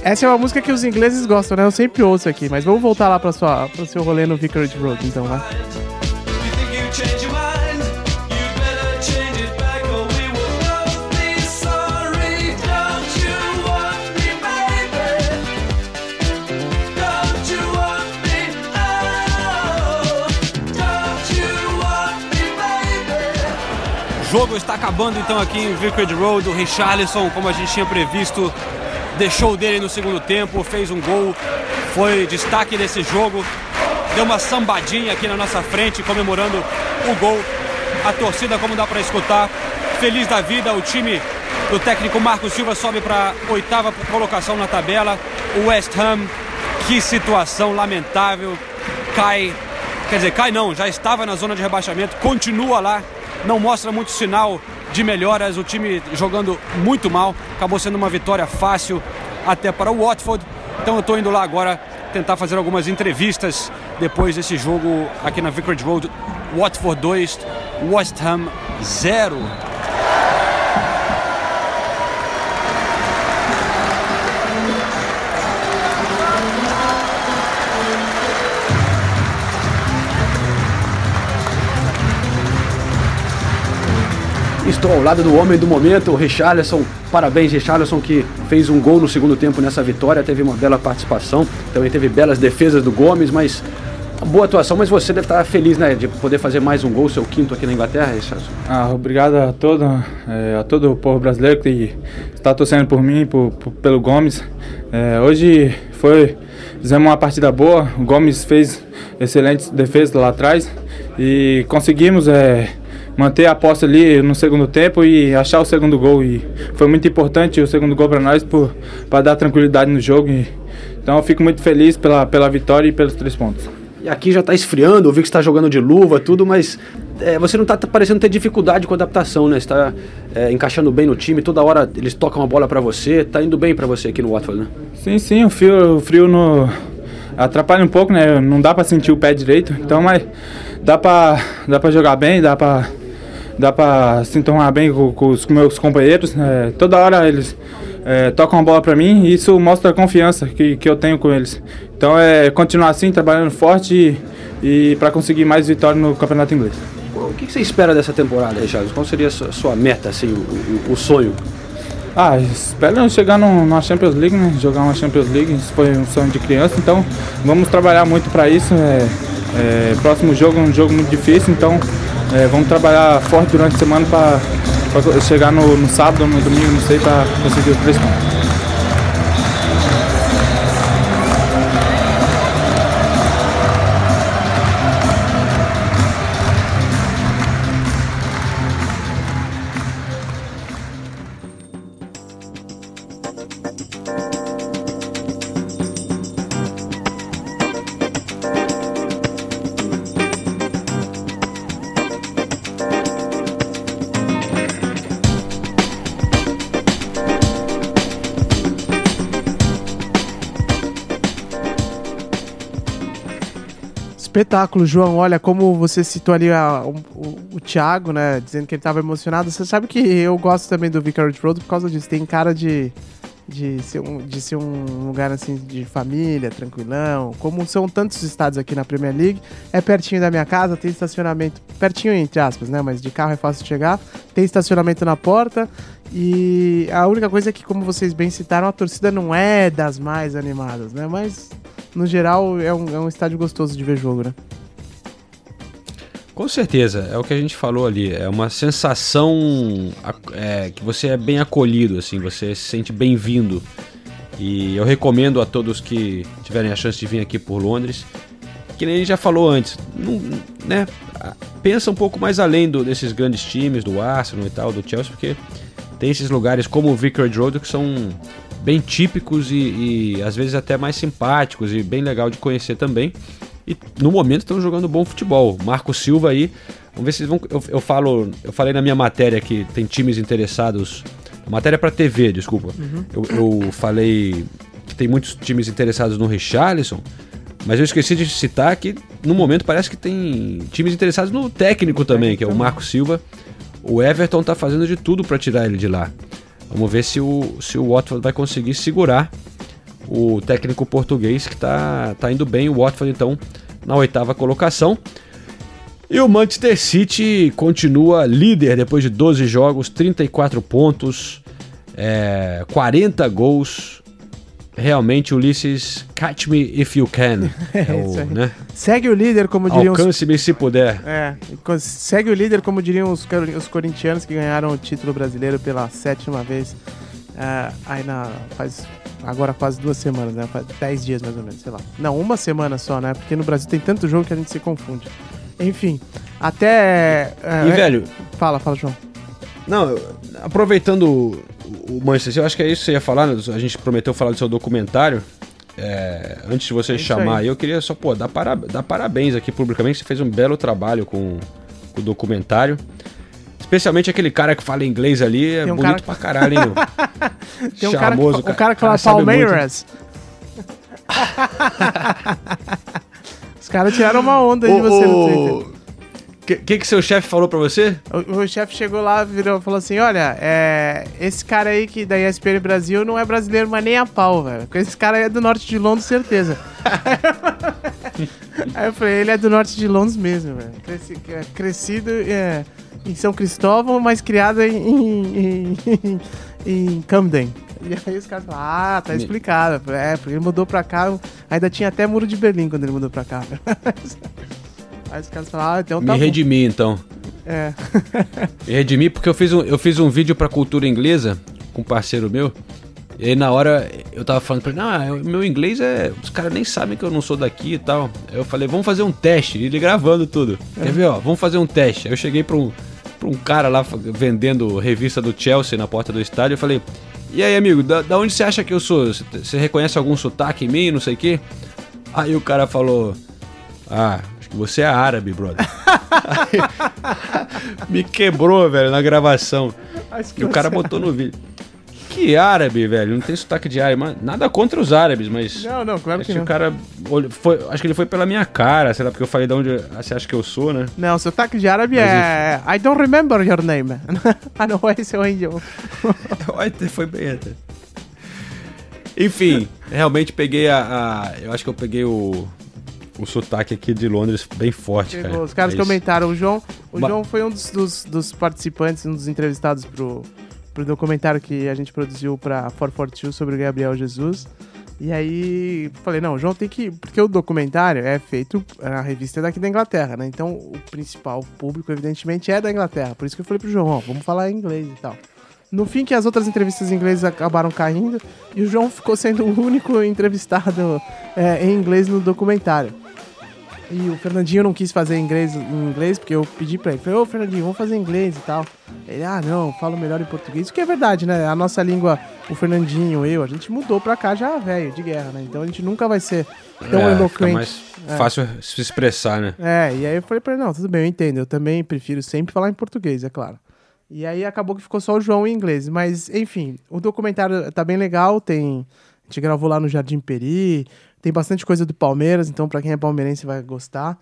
Essa é uma música que os ingleses gostam, né? Eu sempre ouço aqui, mas vamos voltar lá para pro seu rolê no Vicarage Road, então, baby? O jogo está acabando então aqui em Vicarage Road. O Richarlison, como a gente tinha previsto, deixou dele no segundo tempo, fez um gol, foi destaque desse jogo. Deu uma sambadinha aqui na nossa frente, comemorando o gol. A torcida, como dá para escutar, feliz da vida. O time do técnico Marco Silva sobe para oitava colocação na tabela. O West Ham, que situação lamentável, cai Quer dizer, cai não, já estava na zona de rebaixamento, continua lá, não mostra muito sinal de melhoras, o time jogando muito mal, acabou sendo uma vitória fácil até para o Watford. Então eu estou indo lá agora tentar fazer algumas entrevistas depois desse jogo aqui na Vicarage Road. Watford 2, West Ham 0. Estou ao lado do homem do momento, o Richarlison. Parabéns, Richarlison, que fez um gol no segundo tempo nessa vitória. Teve uma bela participação. Também teve belas defesas do Gomes, mas boa atuação. Mas você deve estar feliz, né, de poder fazer mais um gol, seu quinto aqui na Inglaterra, Richarlison. Ah, obrigado a todo, eh, a todo o povo brasileiro que está torcendo por mim, por, por- pelo Gomes. Eh, hoje foi fizemos uma partida boa. O Gomes fez excelentes defesas lá atrás e conseguimos eh, manter a posse ali no segundo tempo e achar o segundo gol. E foi muito importante o segundo gol para nós para dar tranquilidade no jogo. E, então eu fico muito feliz pela, pela vitória e pelos três pontos. E aqui já está esfriando, eu vi que está jogando de luva, tudo, mas é, você não está parecendo ter dificuldade com a adaptação, né? Está é, encaixando bem no time, toda hora eles tocam a bola para você, tá indo bem para você aqui no Watford, né? Sim, sim, o frio, o frio no... atrapalha um pouco, né? Não dá pra sentir o pé direito, então, mas dá pra, dá pra jogar bem, dá pra, dá pra se entornar bem com, com os meus companheiros. né? Toda hora eles é, tocam a bola pra mim e isso mostra a confiança que, que eu tenho com eles. Então é continuar assim, trabalhando forte e, e para conseguir mais vitórias no campeonato inglês. O que você espera dessa temporada, Richard? Qual seria a sua, sua meta, assim, o, o- o sonho? Ah, espero chegar no, na Champions League, né? Jogar uma Champions League, isso foi um sonho de criança, então vamos trabalhar muito para isso. É, é, próximo jogo é um jogo muito difícil, então é, vamos trabalhar forte durante a semana para chegar no, no sábado ou no domingo, não sei, para conseguir os três pontos. Espetáculo, João. Olha, como você citou ali a- o, o- Thiago, né? Dizendo que ele tava emocionado. Você sabe que eu gosto também do Vicarage Road por causa disso. Tem cara de, de, ser um, de ser um lugar assim de família, tranquilão. Como são tantos estados aqui na Premier League, é pertinho da minha casa, tem estacionamento. Pertinho, entre aspas, né? Mas de carro é fácil chegar. Tem estacionamento na porta. E a única coisa é que, como vocês bem citaram, a torcida não é das mais animadas, né? Mas, no geral, é um, é um estádio gostoso de ver jogo, né? Com certeza, é o que a gente falou ali. É uma sensação é, que você é bem acolhido, assim, você se sente bem-vindo. E eu recomendo a todos que tiverem a chance de vir aqui por Londres, que nem a gente já falou antes, não- né? Pensa um pouco mais além do- desses grandes times, do Arsenal e tal, do Chelsea, porque tem esses lugares como o Vicarage Road que são bem típicos e, e às vezes até mais simpáticos e bem legal de conhecer também. E no momento estão jogando bom futebol. Marco Silva aí, vamos ver se vão. Eu, eu falo, eu falei na minha matéria que tem times interessados. Matéria para TV, desculpa. Uhum. Eu, eu falei que tem muitos times interessados no Richarlison, mas eu esqueci de citar que no momento parece que tem times interessados no técnico também, que é o Marco Silva. O Everton tá fazendo de tudo para tirar ele de lá. Vamos ver se o, se o Watford vai conseguir segurar o técnico português que tá, tá indo bem. O Watford, então, na oitava colocação. E o Manchester City continua líder depois de 12 jogos, 34 pontos, é, 40 gols. Realmente, Ulisses, catch me if you can. É o, isso aí. né? Segue o líder, como diriam os Alcance-me se puder. É, segue o líder, como diriam os, os corintianos que ganharam o título brasileiro pela sétima vez. é, aí na. Faz. Agora quase duas semanas, né? Faz dez dias mais ou menos, sei lá. Não, uma semana só, né? Porque no Brasil tem tanto jogo que a gente se confunde. Enfim, até. é, E, é- velho, Fala, fala, João. Não, aproveitando o- o Manchester, eu acho que é isso que você ia falar, né? a gente prometeu falar do seu documentário. é, antes de você É chamar, aí. eu queria só, pô, dar, para, dar parabéns aqui publicamente. Você fez um belo trabalho com, com o documentário. Especialmente aquele cara que fala inglês ali, é um bonito cara- pra caralho, hein, meu? Tem um cara, que, Charmoso, um cara que fala. Palmeiras. Os caras tiraram uma onda aí de você no Twitter. O que, que, que seu chefe falou pra você? O, o chefe chegou lá virou, falou assim: Olha, é, esse cara aí que da ESPN Brasil não é brasileiro, mas nem a pau, velho. Esse cara aí é do norte de Londres, certeza. aí eu falei: Ele é do norte de Londres mesmo, velho. Cresci- é, crescido, é, em São Cristóvão, mas criada em, em, em, em Camden. E aí os caras falam, ah, tá explicado. É, porque ele mudou pra cá, ainda tinha até muro de Berlim quando ele mudou pra cá. aí os caras falam, ah, então tá Me bom. redimi, então. É. Me redimi porque eu fiz um, eu fiz um vídeo pra cultura inglesa com um parceiro meu. E aí na hora eu tava falando pra ele, ah, meu inglês é. Os caras nem sabem que eu não sou daqui e tal. Aí eu falei, vamos fazer um teste. E ele gravando tudo. Quer ver, ó? Vamos fazer um teste. Aí eu cheguei pra um, pra um cara lá vendendo revista do Chelsea na porta do estádio. Eu falei, e aí, amigo, da, da onde você acha que eu sou? Você- reconhece algum sotaque em mim, não sei o quê? Aí o cara falou, ah, você é árabe, brother. Me quebrou, velho, na gravação. E o cara botou no vídeo. Que árabe, velho? Não tem sotaque de árabe. mas Nada contra os árabes, mas. Não, não, claro que não. o cara. Foi, acho que ele foi pela minha cara, sei lá, porque eu falei de onde você acha que eu sou, né? Não, sotaque de árabe Mas é. I don't remember your name. ah, não, esse é o Angel. foi bem até. Enfim, realmente peguei a, a- Eu acho que eu peguei o. O sotaque aqui de Londres bem forte, cara. Os caras É comentaram, o João, o Ba- João foi um dos, dos, dos participantes, um dos entrevistados pro, pro documentário que a gente produziu pra 442 sobre o Gabriel Jesus. E aí falei, não, o João tem que. Porque o documentário é feito. A revista daqui da Inglaterra, né? Então o principal público, evidentemente, é da Inglaterra. Por isso que eu falei pro João, ó, vamos falar em inglês e tal. No fim, que as outras entrevistas em inglês acabaram caindo, e o João ficou sendo o único entrevistado é, em inglês no documentário. E o Fernandinho não quis fazer inglês, em inglês, porque eu pedi pra ele. Falei, ô Fernandinho, vamos fazer inglês e tal. Ele, ah, não, falo melhor em português. O que é verdade, né? A nossa língua, o Fernandinho, eu, a gente mudou pra cá já velho, de guerra, né? Então a gente nunca vai ser tão É, eloquente. mais É. fácil se expressar, né? É, e aí eu falei pra ele, não, tudo bem, eu entendo. Eu também prefiro sempre falar em português, é claro. E aí acabou que ficou só o João em inglês. Mas, enfim, o documentário tá bem legal, tem. A gente gravou lá no Jardim Peri, tem bastante coisa do Palmeiras, então pra quem é palmeirense vai gostar.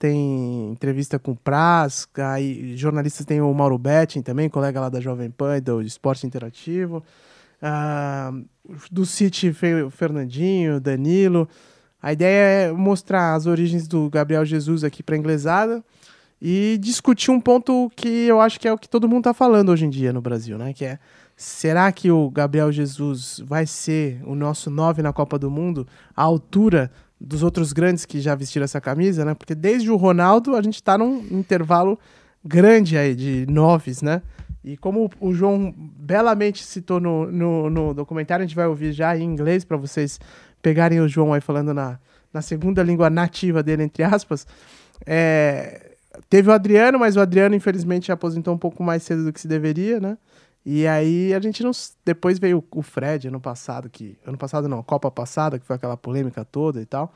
Tem entrevista com o Praz, aí jornalistas tem o Mauro Betting também, colega lá da Jovem Pan e do Esporte Interativo. Ah, do City Fernandinho, Danilo. A ideia é mostrar as origens do Gabriel Jesus aqui para inglesada e discutir um ponto que eu acho que é o que todo mundo tá falando hoje em dia no Brasil, né? Que é será que o Gabriel Jesus vai ser o nosso nove na Copa do Mundo à altura dos outros grandes que já vestiram essa camisa, né? Porque desde o Ronaldo a gente tá num intervalo grande aí de noves, né? E como o João belamente citou no, no, no documentário, a gente vai ouvir já em inglês para vocês pegarem o João aí falando na, na segunda língua nativa dele, entre aspas. É, teve o Adriano, mas o Adriano, infelizmente, aposentou um pouco mais cedo do que se deveria, né? E aí a gente não. Depois veio o Fred ano passado, que. Ano passado não, Copa passada, que foi aquela polêmica toda e tal.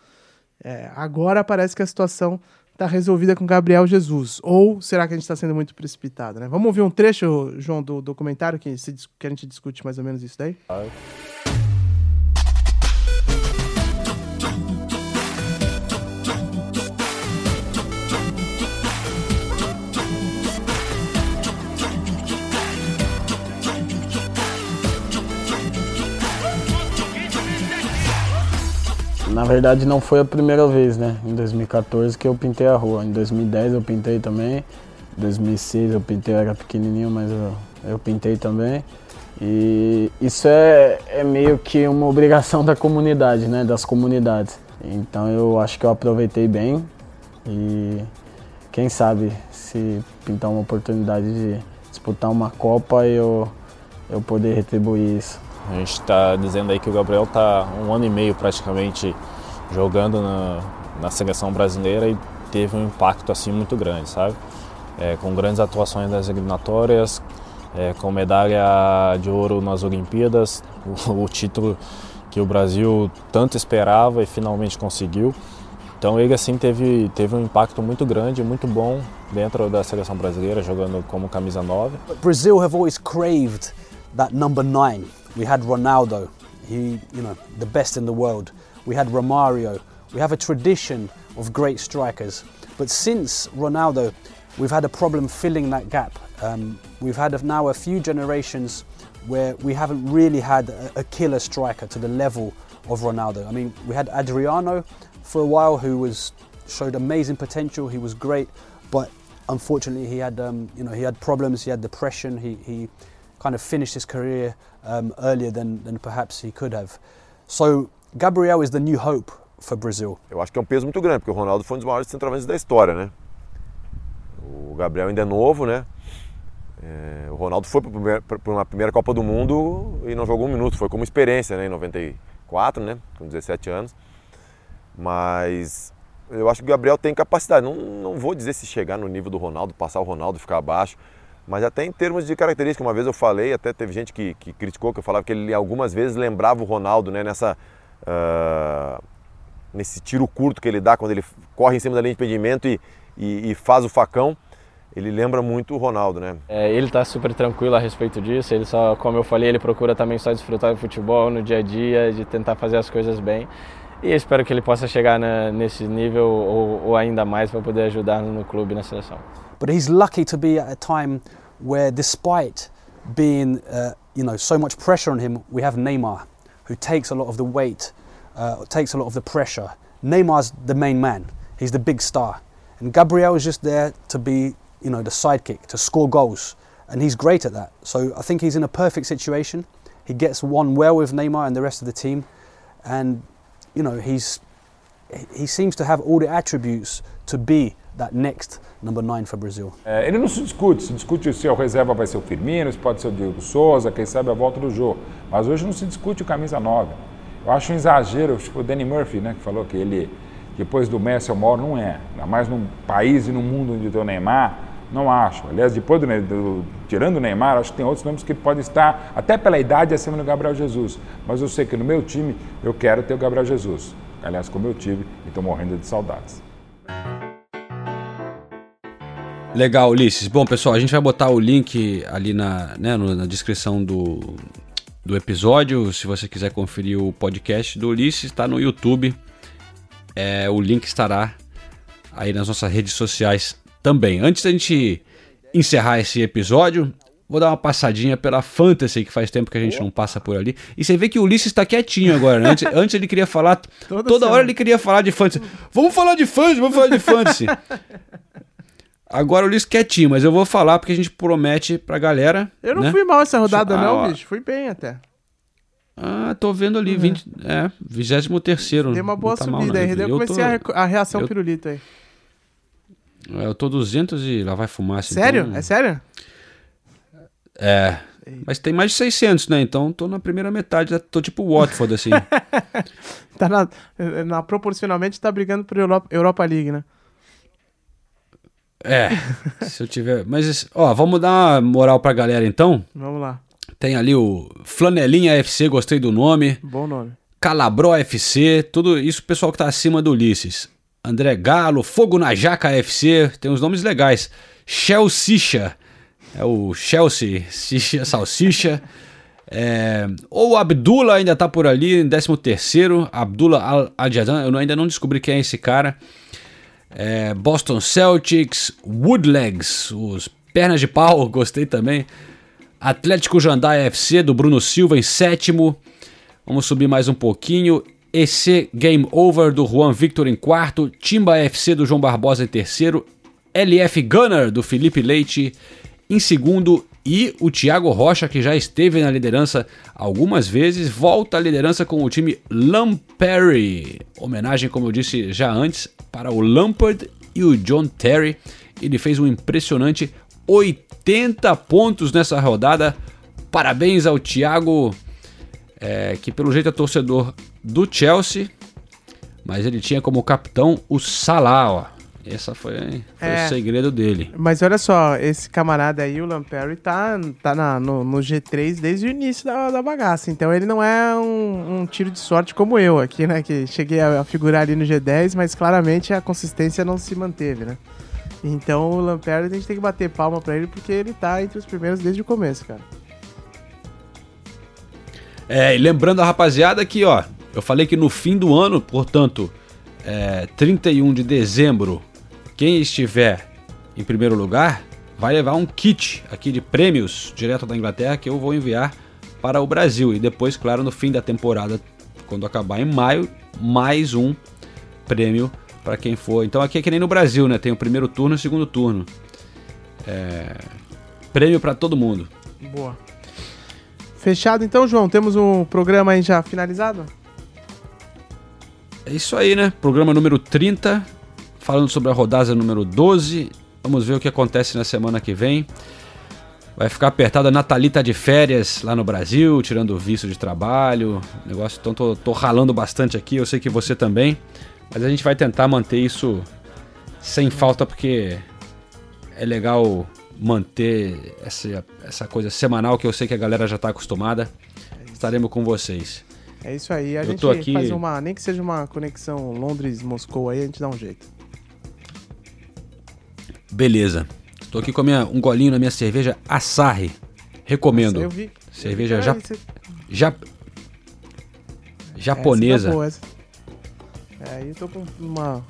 É, agora parece que a situação tá resolvida com Gabriel Jesus. Ou será que a gente está sendo muito precipitado, né? Vamos ouvir um trecho, João, do documentário que, se que a gente discute mais ou menos isso daí? Na verdade, não foi a primeira vez, né? Em 2014 que eu pintei a rua. Em 2010 eu pintei também. Em 2006 eu pintei, eu era pequenininho, mas eu, eu pintei também. E isso é, é meio que uma obrigação da comunidade, né? Das comunidades. Então eu acho que eu aproveitei bem e quem sabe se pintar uma oportunidade de disputar uma Copa eu, eu poder retribuir isso. A gente está dizendo aí que o Gabriel está um ano e meio praticamente jogando na, na seleção brasileira e teve um impacto assim muito grande, sabe? É, com grandes atuações nas eliminatórias, é, com medalha de ouro nas Olimpíadas, o, o título que o Brasil tanto esperava e finalmente conseguiu. Então ele assim teve, teve um impacto muito grande, muito bom dentro da seleção brasileira, jogando como camisa 9. Brazil have always craved that number nine. We had Ronaldo, he, you know, the best in the world. We had Romario. We have a tradition of great strikers. But since Ronaldo, we've had a problem filling that gap. Um, we've had now a few generations where we haven't really had a, killer striker to the level of Ronaldo. I mean, we had Adriano for a while, who was showed amazing potential. He was great, but unfortunately, he had um, you know he had problems. He had depression. He, he kind of finished his career um, earlier than, than perhaps he could have. So Gabriel is the new hope for Brazil. Eu acho que é um peso muito grande, porque o Ronaldo foi um dos maiores centroavantes da história, né? O Gabriel ainda é novo, né? É, o Ronaldo foi para uma primeira Copa do Mundo e não jogou um minuto, foi como experiência, né? Em 94, né? Com 17 anos. Mas eu acho que o Gabriel tem capacidade. Não, não vou dizer se chegar no nível do Ronaldo, passar o Ronaldo, ficar abaixo. Mas até em termos de característica, uma vez eu falei, até teve gente que, que criticou, que eu falava que ele algumas vezes lembrava o Ronaldo, né? Nessa, ah, nesse tiro curto que ele dá quando ele corre em cima da linha de impedimento e, e, e faz o facão. Ele lembra muito o Ronaldo, né? É, ele está super tranquilo a respeito disso. Ele só, como eu falei, ele procura também só desfrutar do futebol no dia a dia, de tentar fazer as coisas bem. E espero que ele possa chegar na, nesse nível ou, ou ainda mais para poder ajudar no clube e na seleção. But he's lucky to be at a time where, despite being, uh, you know, so much pressure on him, we have Neymar, who takes a lot of the weight, uh, takes a lot of the pressure. Neymar's the main man. He's the big star, and Gabriel is just there to be, you know, the sidekick to score goals, and he's great at that. So I think he's in a perfect situation. He gets on well with Neymar and the rest of the team, and you know he's he seems to have all the attributes to be that next number nine for Brazil. É, ele não se discute, se discute se o reserva vai ser o Firmino, se pode ser o Diego Souza, quem sabe a volta do jogo. Mas hoje não se discute o camisa 9. Eu acho um exagero, tipo o Danny Murphy, né, que falou que ele, depois do Messi, é o maior, não é. Ainda mais num país e num mundo onde tem o Neymar, não acho. Aliás, depois do, do tirando o Neymar, acho que tem outros nomes que podem estar, até pela idade, acima do Gabriel Jesus. Mas eu sei que no meu time, eu quero ter o Gabriel Jesus. Aliás, como eu tive, e estou morrendo de saudades. Legal, Ulisses. Bom, pessoal, a gente vai botar o link ali na, né, na descrição do, do episódio. Se você quiser conferir o podcast do Ulisses, está no YouTube. É, o link estará aí nas nossas redes sociais também. Antes da gente encerrar esse episódio, vou dar uma passadinha pela Fantasy, que faz tempo que a gente não passa por ali. E você vê que o Ulisses está quietinho agora, né? Antes, antes ele queria falar. Toda, hora ele queria falar de Fantasy. Vamos falar de Fantasy, vamos falar de Fantasy. Agora o Ulisses quietinho, mas eu vou falar porque a gente promete pra galera. Eu não né? fui mal essa rodada, Ah, não, ó. bicho. Fui bem até. Ah, tô vendo ali, 20, é, 23 Dei uma boa subida aí. daí Eu comecei a, reco- a reação eu, pirulito aí. eu tô 200 e lá vai fumaça. Sério? então- É sério? É. Mas tem mais de 600, né? Então tô na primeira metade, tô tipo Watford, assim. Tá na, na- proporcionalmente tá brigando por Europa, Europa League, né? É, se eu tiver... Mas, ó, vamos dar uma moral pra galera então. Vamos lá. Tem ali o Flanelinha FC, gostei do nome. Bom nome. Calabró FC, tudo isso pessoal que tá acima do Ulisses. André Galo, Fogo na Jaca FC, tem uns nomes legais. Chelsea, é o Chelsea, Salsicha. É, ou o Abdullah ainda tá por ali, em 13 terceiro, Abdullah Al Adjadan, eu ainda não descobri quem é esse cara. É, Boston Celtics, Woodlegs, os pernas de pau, gostei também. Atlético Jandai FC do Bruno Silva em sétimo. Vamos subir mais um pouquinho. EC Game Over do Juan Victor em quarto. Timba FC do João Barbosa em terceiro. LF Gunner do Felipe Leite em segundo. E o Thiago Rocha, que já esteve na liderança algumas vezes, volta à liderança com o time Lampere. Homenagem, como eu disse já antes, para o Lampard e o John Terry. Ele fez um impressionante 80 pontos nessa rodada. Parabéns ao Thiago, é, que pelo jeito é torcedor do Chelsea, mas ele tinha como capitão o Salah. Ó. Esse foi, foi É. o segredo dele. Mas olha só, esse camarada aí, o Lampere, tá, tá na- no, no G3 desde o início da, da bagaça. Então ele não é um, um tiro de sorte como eu aqui, né? Que cheguei a, a figurar ali no G10, mas claramente a consistência não se manteve, né? Então o Lampere a gente tem que bater palma pra ele porque ele tá entre os primeiros desde o começo, cara. É, e lembrando a rapaziada que, ó, eu falei que no fim do ano, portanto, é, 31 de dezembro, quem estiver em primeiro lugar vai levar um kit aqui de prêmios direto da Inglaterra que eu vou enviar para o Brasil. E depois, claro, no fim da temporada, quando acabar em maio, mais um prêmio para quem for. Então aqui é que nem no Brasil, né? Tem o primeiro turno e o segundo turno. É, prêmio pra todo mundo. Boa. Fechado então, João? Temos um programa aí já finalizado? É isso aí, né? Programa número 30, falando sobre a rodada número 12. Vamos ver o que acontece na semana que vem. Vai ficar apertado. A Nathalie tá de férias lá no Brasil, tirando o visto de trabalho. Negócio, então tô, tô ralando bastante aqui. Eu sei que você também. Mas a gente vai tentar manter isso sem falta, porque é legal manter essa, essa coisa semanal que eu sei que a galera já tá acostumada. Estaremos com vocês. É isso aí. A Eu gente aqui- faz uma. Nem que seja uma conexão Londres-Moscou aí, a gente dá um jeito. Beleza. Tô aqui com minha, um golinho na minha cerveja Asahi. Recomendo. Nossa, eu vi. Cerveja ja, ja- japonesa. Tá boa, essa. É, eu tô com uma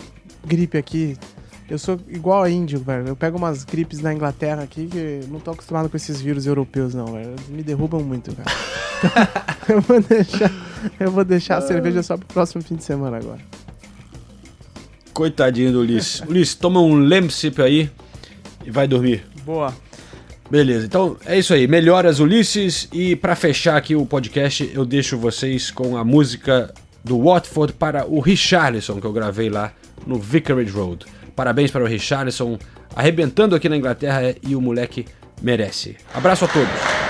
gripe aqui. Eu sou igual a índio, velho. Eu pego umas gripes na Inglaterra aqui que não tô acostumado com esses vírus europeus, não, velho. Eles Me derrubam muito, cara. eu vou deixar, eu vou deixar a cerveja só pro próximo fim de semana agora. Coitadinho do Ulisses. Ulisses, toma um lemsip aí e vai dormir. Boa. Beleza, então é isso aí. Melhoras, Ulisses. E pra fechar aqui o podcast, eu deixo vocês com a música do Watford para o Richarlison, que eu gravei lá no Vicarage Road. Parabéns para o Richarlison, arrebentando aqui na Inglaterra e o moleque merece. Abraço a todos.